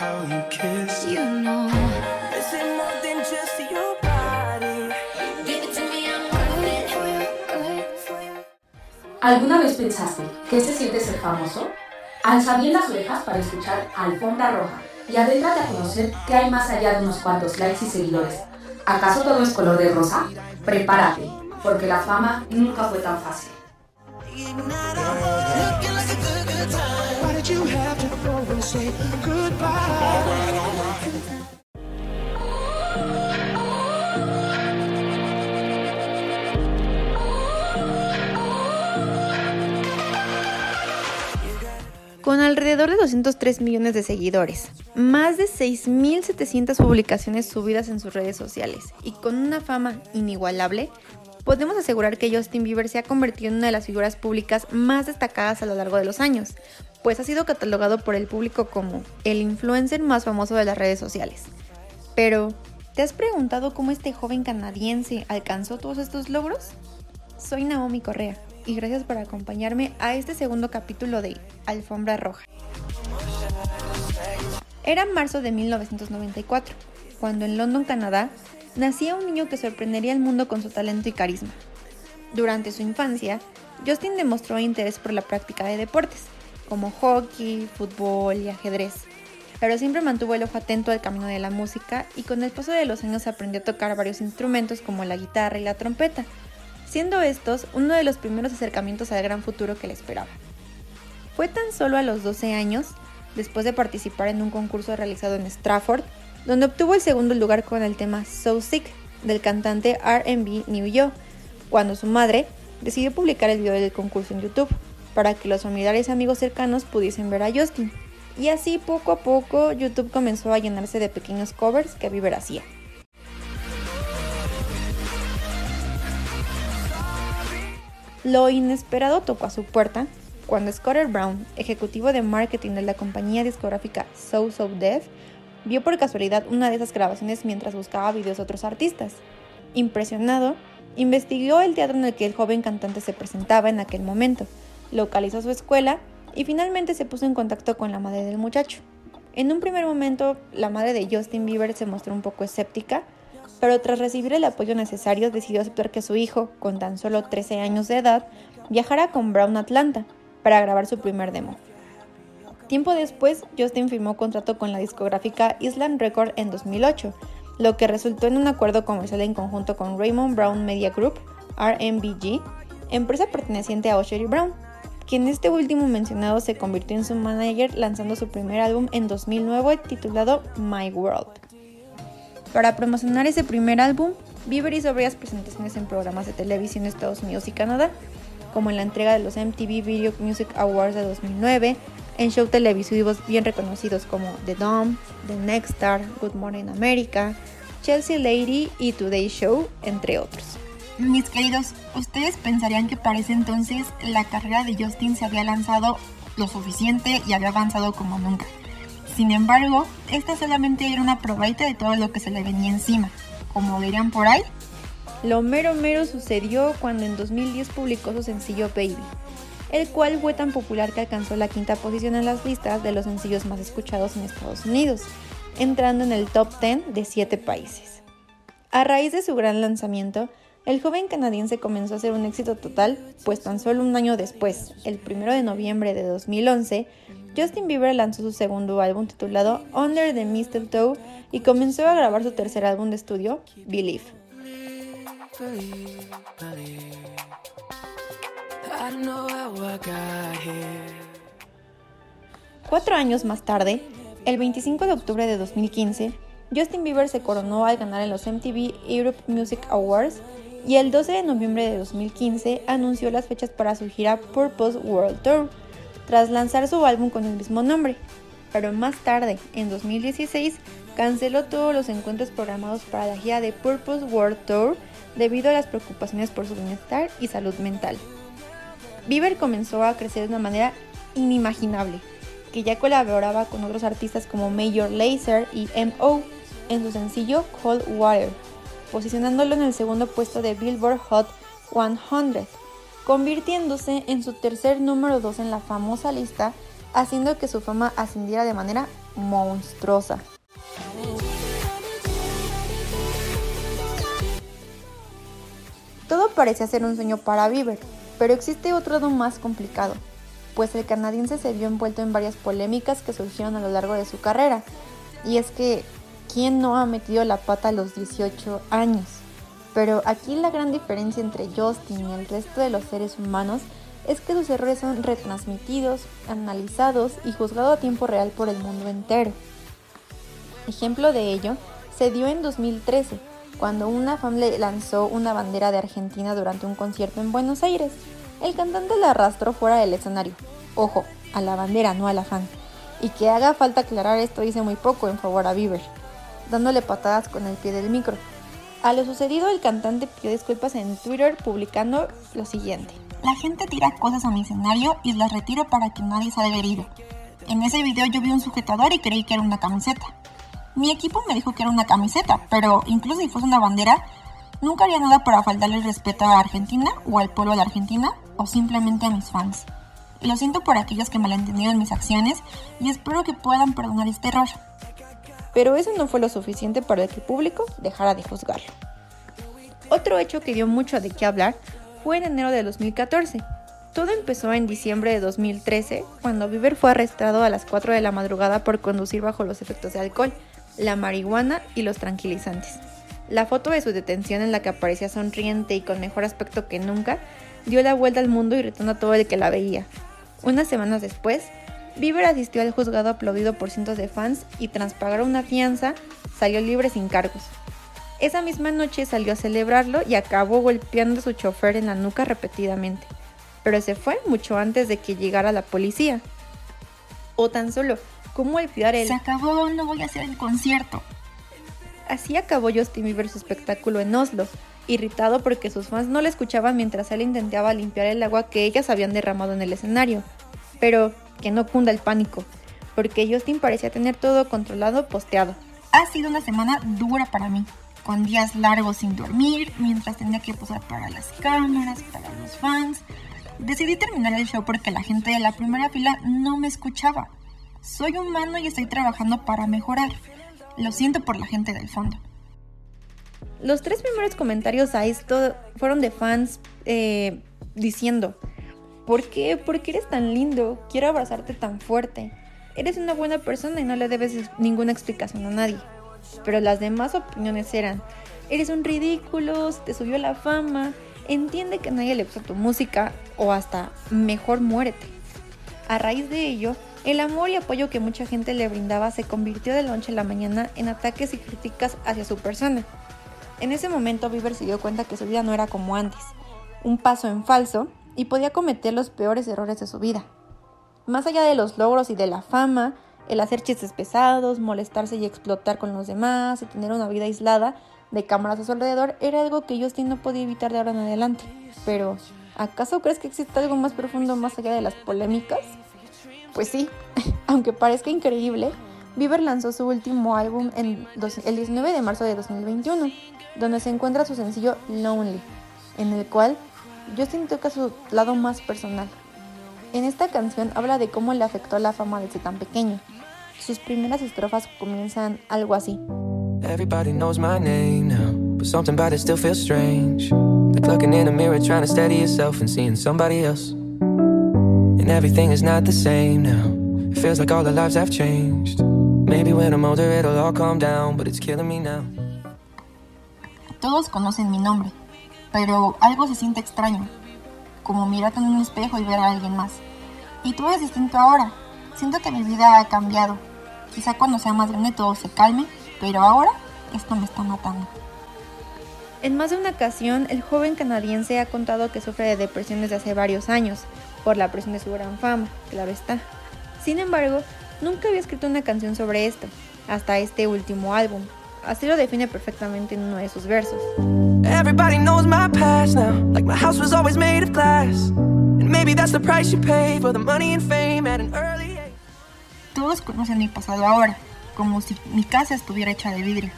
how you kiss. You know, this ain't more than just your body. Give it to me, I'm ¿Alguna vez pensaste qué se siente ser famoso? Alza bien las orejas para escuchar Alfombra Roja y adéntrate a conocer qué hay más allá de unos cuantos likes y seguidores. ¿Acaso todo es color de rosa? Prepárate, porque la fama nunca fue tan fácil. Con alrededor de 203 millones de seguidores, más de 6.700 publicaciones subidas en sus redes sociales y con una fama inigualable, podemos asegurar que Justin Bieber se ha convertido en una de las figuras públicas más destacadas a lo largo de los años, pues ha sido catalogado por el público como el influencer más famoso de las redes sociales. Pero, ¿te has preguntado cómo este joven canadiense alcanzó todos estos logros? Soy Naomi Correa y gracias por acompañarme a este segundo capítulo de Alfombra Roja. Era marzo de 1994, cuando en London, Canadá, nacía un niño que sorprendería al mundo con su talento y carisma. Durante su infancia, Justin demostró interés por la práctica de deportes, como hockey, fútbol y ajedrez, pero siempre mantuvo el ojo atento al camino de la música y con el paso de los años aprendió a tocar varios instrumentos como la guitarra y la trompeta, siendo estos uno de los primeros acercamientos al gran futuro que le esperaba. Fue tan solo a los 12 años, después de participar en un concurso realizado en Stratford, donde obtuvo el segundo lugar con el tema So Sick del cantante RB New Yo, cuando su madre decidió publicar el video del concurso en YouTube para que los familiares y amigos cercanos pudiesen ver a Justin. Y así poco a poco YouTube comenzó a llenarse de pequeños covers que Bieber hacía. Lo inesperado tocó a su puerta cuando Scott Brown, ejecutivo de marketing de la compañía discográfica So So Death, vio por casualidad una de esas grabaciones mientras buscaba videos de otros artistas. Impresionado, investigó el teatro en el que el joven cantante se presentaba en aquel momento, localizó su escuela y finalmente se puso en contacto con la madre del muchacho. En un primer momento, la madre de Justin Bieber se mostró un poco escéptica, pero tras recibir el apoyo necesario decidió aceptar que su hijo, con tan solo 13 años de edad, viajara con Brown a Atlanta para grabar su primer demo. Tiempo después, Justin firmó contrato con la discográfica Island Record en 2008, lo que resultó en un acuerdo comercial en conjunto con Raymond Brown Media Group, RMBG, empresa perteneciente a Usher y Brown, quien este último mencionado se convirtió en su manager lanzando su primer álbum en 2009 titulado My World. Para promocionar ese primer álbum, Bieber hizo varias presentaciones en programas de televisión de Estados Unidos y Canadá, como en la entrega de los MTV Video Music Awards de 2009, en shows televisivos bien reconocidos como The Dome, The Next Star, Good Morning America, Chelsea Lady y Today Show, entre otros. Mis queridos, ¿ustedes pensarían que para ese entonces la carrera de Justin se había lanzado lo suficiente y había avanzado como nunca? Sin embargo, esta solamente era una probadita de todo lo que se le venía encima. Como dirían por ahí, lo mero mero sucedió cuando en 2010 publicó su sencillo Baby, el cual fue tan popular que alcanzó la quinta posición en las listas de los sencillos más escuchados en Estados Unidos, entrando en el top 10 de 7 países. A raíz de su gran lanzamiento, el joven canadiense comenzó a ser un éxito total, pues tan solo un año después, el 1 de noviembre de 2011, Justin Bieber lanzó su segundo álbum titulado Under the Mistletoe y comenzó a grabar su tercer álbum de estudio, Believe. Cuatro años más tarde, el 25 de octubre de 2015, Justin Bieber se coronó al ganar en los MTV Europe Music Awards y el 12 de noviembre de 2015 anunció las fechas para su gira Purpose World Tour, tras lanzar su álbum con el mismo nombre. Pero más tarde, en 2016, canceló todos los encuentros programados para la gira de Purpose World Tour debido a las preocupaciones por su bienestar y salud mental. Bieber comenzó a crecer de una manera inimaginable, que ya colaboraba con otros artistas como Major Lazer y M.O. en su sencillo Cold Water, posicionándolo en el segundo puesto de Billboard Hot 100, convirtiéndose en su tercer número 2 en la famosa lista haciendo que su fama ascendiera de manera monstruosa. Todo parecía ser un sueño para Bieber, pero existe otro lado más complicado, pues el canadiense se vio envuelto en varias polémicas que surgieron a lo largo de su carrera. Y es que, ¿quién no ha metido la pata a los 18 años? Pero aquí la gran diferencia entre Justin y el resto de los seres humanos es que sus errores son retransmitidos, analizados y juzgados a tiempo real por el mundo entero. Ejemplo de ello se dio en 2013, cuando una fan le lanzó una bandera de Argentina durante un concierto en Buenos Aires. El cantante la arrastró fuera del escenario. Ojo, a la bandera, no a la fan. Y que haga falta aclarar esto dice muy poco en favor a Bieber, dándole patadas con el pie del micro. A lo sucedido, el cantante pidió disculpas en Twitter publicando lo siguiente. La gente tira cosas a mi escenario y las retiro para que nadie salga herido. En ese video yo vi un sujetador y creí que era una camiseta. Mi equipo me dijo que era una camiseta, pero incluso si fuese una bandera, nunca haría nada para faltarle el respeto a Argentina o al pueblo de Argentina o simplemente a mis fans. Lo siento por aquellos que malentendieron mis acciones y espero que puedan perdonar este error. Pero eso no fue lo suficiente para que el público dejara de juzgarlo. Otro hecho que dio mucho de qué hablar fue en enero de 2014. Todo empezó en diciembre de 2013, cuando Bieber fue arrestado a las 4 de la madrugada por conducir bajo los efectos de alcohol, la marihuana y los tranquilizantes. La foto de su detención en la que aparecía sonriente y con mejor aspecto que nunca dio la vuelta al mundo irritando a todo el que la veía. Unas semanas después, Bieber asistió al juzgado aplaudido por cientos de fans y tras pagar una fianza, salió libre sin cargos. Esa misma noche salió a celebrarlo y acabó golpeando a su chofer en la nuca repetidamente, pero se fue mucho antes de que llegara la policía. O tan solo, ¿cómo olvidar el... Se acabó, no voy a hacer el concierto. Así acabó Justin Bieber su espectáculo en Oslo, irritado porque sus fans no le escuchaban mientras él intentaba limpiar el agua que ellas habían derramado en el escenario. Pero que no cunda el pánico, porque Justin parecía tener todo controlado posteado. Ha sido una semana dura para mí con días largos sin dormir, mientras tenía que posar para las cámaras, para los fans. Decidí terminar el show porque la gente de la primera fila no me escuchaba. Soy humano y estoy trabajando para mejorar. Lo siento por la gente del fondo. Los tres primeros comentarios a esto fueron de fans eh, diciendo, ¿por qué? ¿Por qué eres tan lindo? Quiero abrazarte tan fuerte. Eres una buena persona y no le debes ninguna explicación a nadie pero las demás opiniones eran, eres un ridículo, te subió la fama, entiende que nadie le gusta tu música o hasta mejor muérete. A raíz de ello, el amor y apoyo que mucha gente le brindaba se convirtió de la noche a la mañana en ataques y críticas hacia su persona. En ese momento Bieber se dio cuenta que su vida no era como antes, un paso en falso y podía cometer los peores errores de su vida. Más allá de los logros y de la fama, el hacer chistes pesados, molestarse y explotar con los demás y tener una vida aislada de cámaras a su alrededor era algo que Justin no podía evitar de ahora en adelante. Pero, ¿acaso crees que existe algo más profundo más allá de las polémicas? Pues sí, aunque parezca increíble, Bieber lanzó su último álbum el 19 de marzo de 2021, donde se encuentra su sencillo Lonely, en el cual Justin toca su lado más personal. En esta canción habla de cómo le afectó la fama desde tan pequeño, sus primeras estrofas comienzan algo así. Everybody knows my name now, but something about it still feels strange. Like looking in a mirror trying to steady yourself and seeing somebody else. And everything is not the same now. It feels like all the lives have changed. Maybe when I'm older it'll all calm down, but it's killing me now. Todos conocen mi nombre, pero algo se siente extraño, como mirarte en un espejo y ver a alguien más. Y todo es distinto ahora. Siento que mi vida ha cambiado Quizá cuando sea más grande todo se calme, pero ahora esto me está matando. En más de una ocasión, el joven canadiense ha contado que sufre de depresión desde hace varios años, por la presión de su gran fama, claro está. Sin embargo, nunca había escrito una canción sobre esto, hasta este último álbum. Así lo define perfectamente en uno de sus versos. Everybody knows my past now, like my house was always made of glass. And maybe that's the price you pay for the money and fame at an early todos conocen mi pasado ahora, como si mi casa estuviera hecha de vidrio.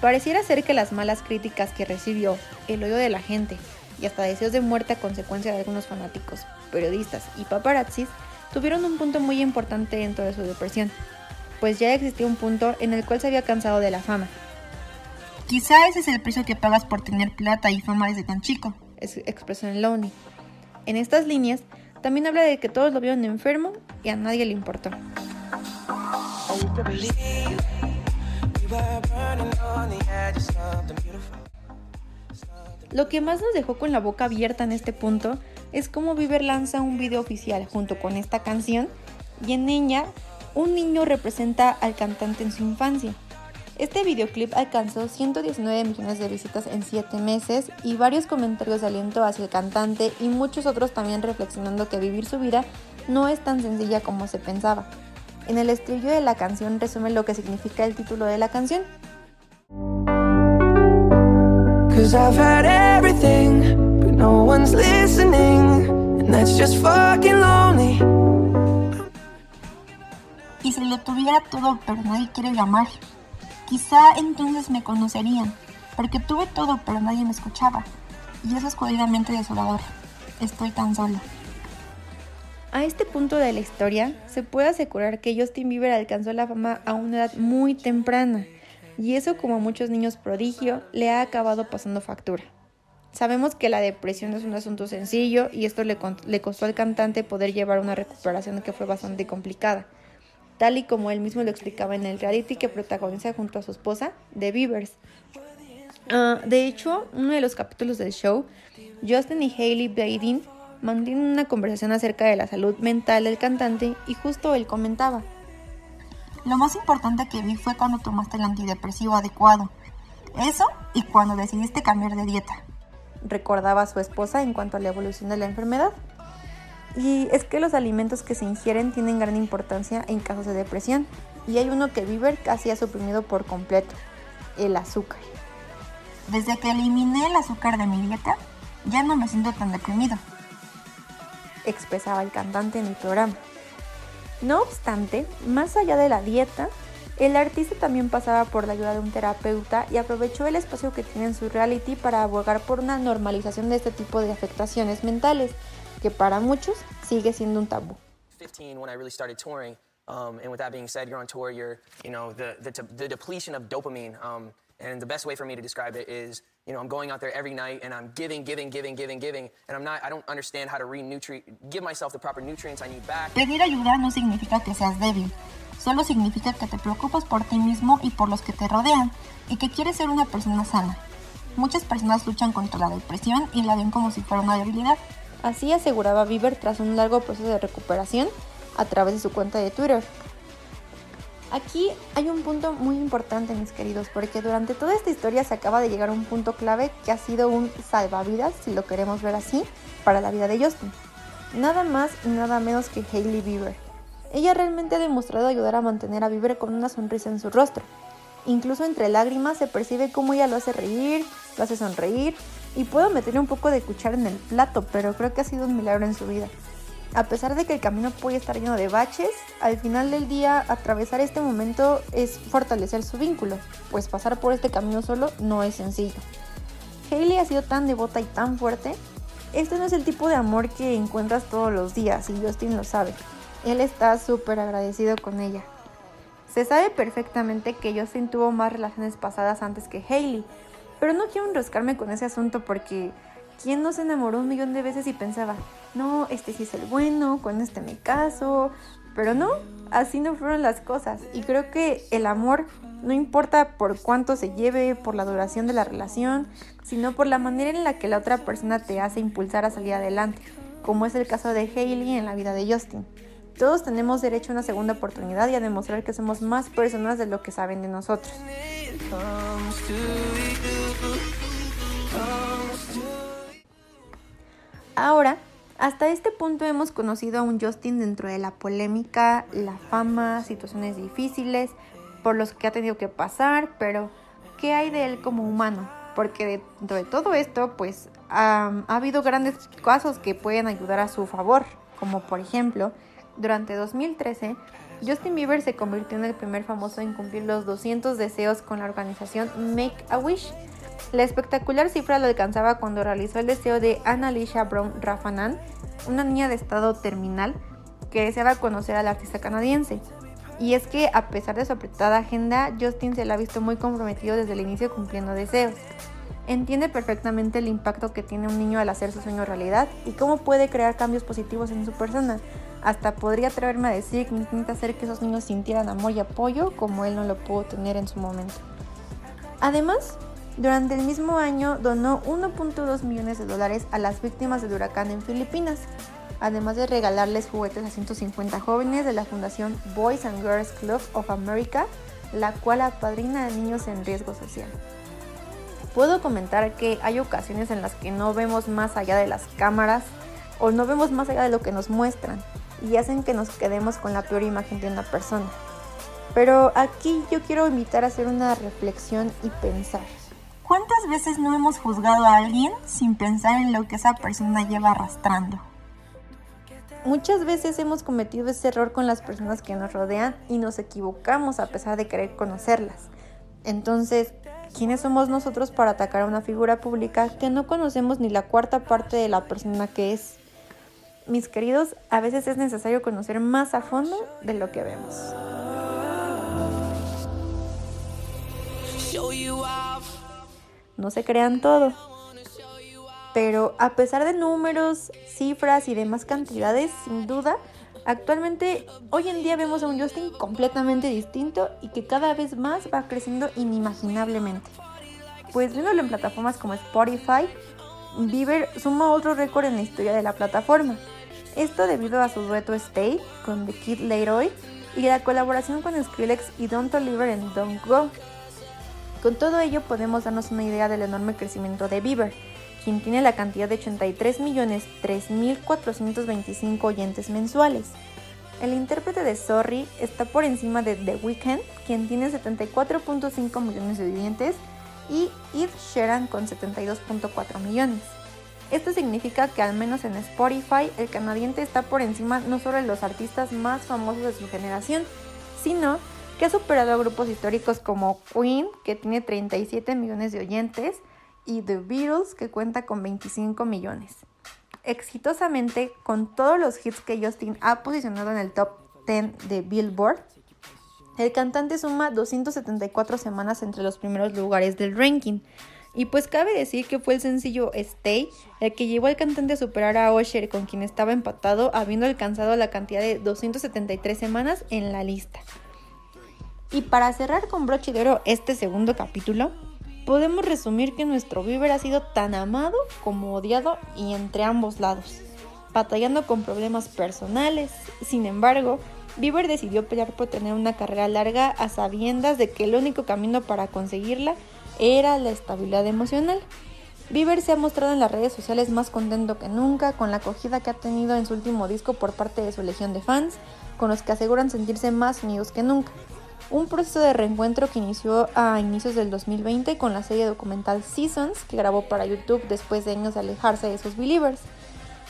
Pareciera ser que las malas críticas que recibió, el odio de la gente y hasta deseos de muerte a consecuencia de algunos fanáticos, periodistas y paparazzis tuvieron un punto muy importante dentro de su depresión, pues ya existía un punto en el cual se había cansado de la fama. Quizá ese es el precio que pagas por tener plata y fama desde tan chico, expresó en Lonely. En estas líneas, también habla de que todos lo vieron enfermo y a nadie le importó. Lo que más nos dejó con la boca abierta en este punto es cómo Bieber lanza un video oficial junto con esta canción y en ella un niño representa al cantante en su infancia. Este videoclip alcanzó 119 millones de visitas en 7 meses y varios comentarios de aliento hacia el cantante y muchos otros también reflexionando que vivir su vida no es tan sencilla como se pensaba. En el estribillo de la canción resume lo que significa el título de la canción. Y si lo tuviera todo pero nadie quiere llamar, quizá entonces me conocerían, porque tuve todo pero nadie me escuchaba. Y eso es jodidamente desolador. Estoy tan sola. A este punto de la historia, se puede asegurar que Justin Bieber alcanzó la fama a una edad muy temprana, y eso como a muchos niños prodigio le ha acabado pasando factura. Sabemos que la depresión es un asunto sencillo y esto le, le costó al cantante poder llevar una recuperación que fue bastante complicada, tal y como él mismo lo explicaba en el reality que protagoniza junto a su esposa, The Beavers. Ah, de hecho, uno de los capítulos del show, Justin y Hailey Badin mantienen una conversación acerca de la salud mental del cantante y justo él comentaba. Lo más importante que vi fue cuando tomaste el antidepresivo adecuado. Eso y cuando decidiste cambiar de dieta. Recordaba a su esposa en cuanto a la evolución de la enfermedad. Y es que los alimentos que se ingieren tienen gran importancia en casos de depresión. Y hay uno que Bieber casi ha suprimido por completo, el azúcar. Desde que eliminé el azúcar de mi dieta, ya no me siento tan deprimido expresaba el cantante en el programa. No obstante, más allá de la dieta, el artista también pasaba por la ayuda de un terapeuta y aprovechó el espacio que tiene en su reality para abogar por una normalización de este tipo de afectaciones mentales, que para muchos sigue siendo un tabú. 15 when I really started touring, um, and with that being said, you're on tour, you're, you know, the, the, the depletion of dopamine, um, and the best way for me to describe it is you know, I'm going out there every night and I'm giving, giving, giving, giving, giving, and I'm not, I don't understand how to give myself the proper nutrients I need back. Pedir ayuda no significa que seas débil, solo significa que te preocupas por ti mismo y por los que te rodean y que quieres ser una persona sana. Muchas personas luchan contra la depresión y la ven como si fuera una debilidad. Así aseguraba Bieber tras un largo proceso de recuperación a través de su cuenta de Twitter. Aquí hay un punto muy importante, mis queridos, porque durante toda esta historia se acaba de llegar a un punto clave que ha sido un salvavidas, si lo queremos ver así, para la vida de Justin. Nada más y nada menos que Hailey Bieber. Ella realmente ha demostrado ayudar a mantener a Bieber con una sonrisa en su rostro. Incluso entre lágrimas se percibe cómo ella lo hace reír, lo hace sonreír, y puedo meterle un poco de cuchara en el plato, pero creo que ha sido un milagro en su vida. A pesar de que el camino puede estar lleno de baches, al final del día atravesar este momento es fortalecer su vínculo, pues pasar por este camino solo no es sencillo. Hailey ha sido tan devota y tan fuerte. Este no es el tipo de amor que encuentras todos los días y Justin lo sabe. Él está súper agradecido con ella. Se sabe perfectamente que Justin tuvo más relaciones pasadas antes que Hailey, pero no quiero enroscarme con ese asunto porque ¿quién no se enamoró un millón de veces y pensaba, no, este sí es el bueno, con este me caso? Pero no, así no fueron las cosas. Y creo que el amor no importa por cuánto se lleve, por la duración de la relación, sino por la manera en la que la otra persona te hace impulsar a salir adelante, como es el caso de Hailey en la vida de Justin. Todos tenemos derecho a una segunda oportunidad y a demostrar que somos más personas de lo que saben de nosotros. Ahora, hasta este punto hemos conocido a un Justin dentro de la polémica, la fama, situaciones difíciles por los que ha tenido que pasar, pero ¿qué hay de él como humano? Porque dentro de todo esto, pues ha habido grandes casos que pueden ayudar a su favor, como por ejemplo, durante 2013, Justin Bieber se convirtió en el primer famoso en cumplir los 200 deseos con la organización Make a Wish, la espectacular cifra lo alcanzaba cuando realizó el deseo de Annalisa Brown Rafanan, una niña de estado terminal que deseaba conocer al artista canadiense. Y es que a pesar de su apretada agenda, Justin se la ha visto muy comprometido desde el inicio cumpliendo deseos. Entiende perfectamente el impacto que tiene un niño al hacer su sueño realidad y cómo puede crear cambios positivos en su persona. Hasta podría atreverme a decir que intenta hacer que esos niños sintieran amor y apoyo como él no lo pudo tener en su momento. Además, durante el mismo año donó 1.2 millones de dólares a las víctimas del huracán en Filipinas, además de regalarles juguetes a 150 jóvenes de la Fundación Boys and Girls Club of America, la cual apadrina a niños en riesgo social. Puedo comentar que hay ocasiones en las que no vemos más allá de las cámaras o no vemos más allá de lo que nos muestran y hacen que nos quedemos con la peor imagen de una persona. Pero aquí yo quiero invitar a hacer una reflexión y pensar. ¿Cuántas veces no hemos juzgado a alguien sin pensar en lo que esa persona lleva arrastrando? Muchas veces hemos cometido ese error con las personas que nos rodean y nos equivocamos a pesar de querer conocerlas. Entonces, ¿quiénes somos nosotros para atacar a una figura pública que no conocemos ni la cuarta parte de la persona que es? Mis queridos, a veces es necesario conocer más a fondo de lo que vemos. No se crean todo. Pero a pesar de números, cifras y demás cantidades, sin duda, actualmente hoy en día vemos a un Justin completamente distinto y que cada vez más va creciendo inimaginablemente. Pues viéndolo en plataformas como Spotify, Bieber suma otro récord en la historia de la plataforma. Esto debido a su dueto Stay con The Kid Leroy y la colaboración con Skrillex y Don't Oliver en Don't Go. Con todo ello podemos darnos una idea del enorme crecimiento de Bieber, quien tiene la cantidad de 83.003.425 oyentes mensuales. El intérprete de Sorry está por encima de The Weeknd, quien tiene 74.5 millones de oyentes, y Ed Sheeran con 72.4 millones. Esto significa que al menos en Spotify el canadiense está por encima no solo de los artistas más famosos de su generación, sino que ha superado a grupos históricos como Queen, que tiene 37 millones de oyentes, y The Beatles, que cuenta con 25 millones. Exitosamente, con todos los hits que Justin ha posicionado en el top 10 de Billboard, el cantante suma 274 semanas entre los primeros lugares del ranking. Y pues cabe decir que fue el sencillo Stay el que llevó al cantante a superar a Usher, con quien estaba empatado, habiendo alcanzado la cantidad de 273 semanas en la lista. Y para cerrar con broche de oro este segundo capítulo, podemos resumir que nuestro Bieber ha sido tan amado como odiado y entre ambos lados, batallando con problemas personales. Sin embargo, Bieber decidió pelear por tener una carrera larga a sabiendas de que el único camino para conseguirla era la estabilidad emocional. Bieber se ha mostrado en las redes sociales más contento que nunca con la acogida que ha tenido en su último disco por parte de su legión de fans, con los que aseguran sentirse más unidos que nunca un proceso de reencuentro que inició a inicios del 2020 con la serie documental Seasons que grabó para YouTube después de años de alejarse de sus believers.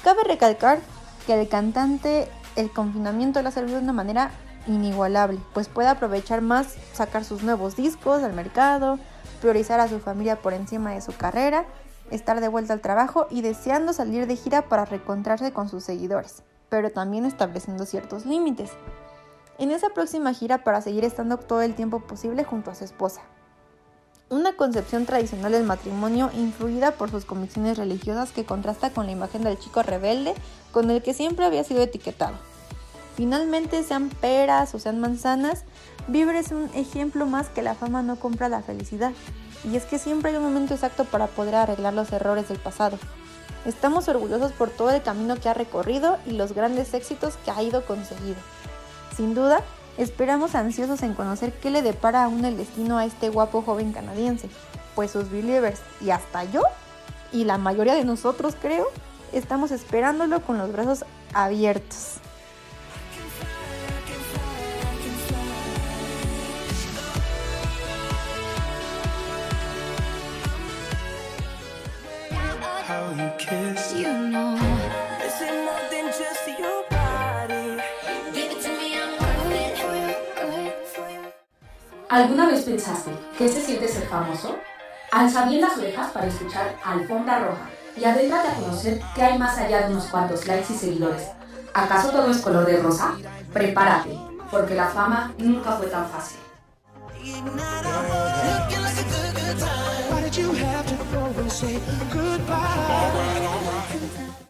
Cabe recalcar que el cantante el confinamiento le ha servido de una manera inigualable, pues puede aprovechar más sacar sus nuevos discos al mercado, priorizar a su familia por encima de su carrera, estar de vuelta al trabajo y deseando salir de gira para reencontrarse con sus seguidores, pero también estableciendo ciertos límites en esa próxima gira para seguir estando todo el tiempo posible junto a su esposa. Una concepción tradicional del matrimonio influida por sus convicciones religiosas que contrasta con la imagen del chico rebelde con el que siempre había sido etiquetado. Finalmente, sean peras o sean manzanas, Bieber es un ejemplo más que la fama no compra la felicidad. Y es que siempre hay un momento exacto para poder arreglar los errores del pasado. Estamos orgullosos por todo el camino que ha recorrido y los grandes éxitos que ha ido conseguido. Sin duda, esperamos ansiosos en conocer qué le depara aún el destino a este guapo joven canadiense, pues sus believers y hasta yo, y la mayoría de nosotros creo, estamos esperándolo con los brazos abiertos. ¿Alguna vez pensaste qué se siente ser famoso? Alza bien las orejas para escuchar Alfombra Roja y adéntrate a conocer qué hay más allá de unos cuantos likes y seguidores. ¿Acaso todo es color de rosa? Prepárate, porque la fama nunca fue tan fácil.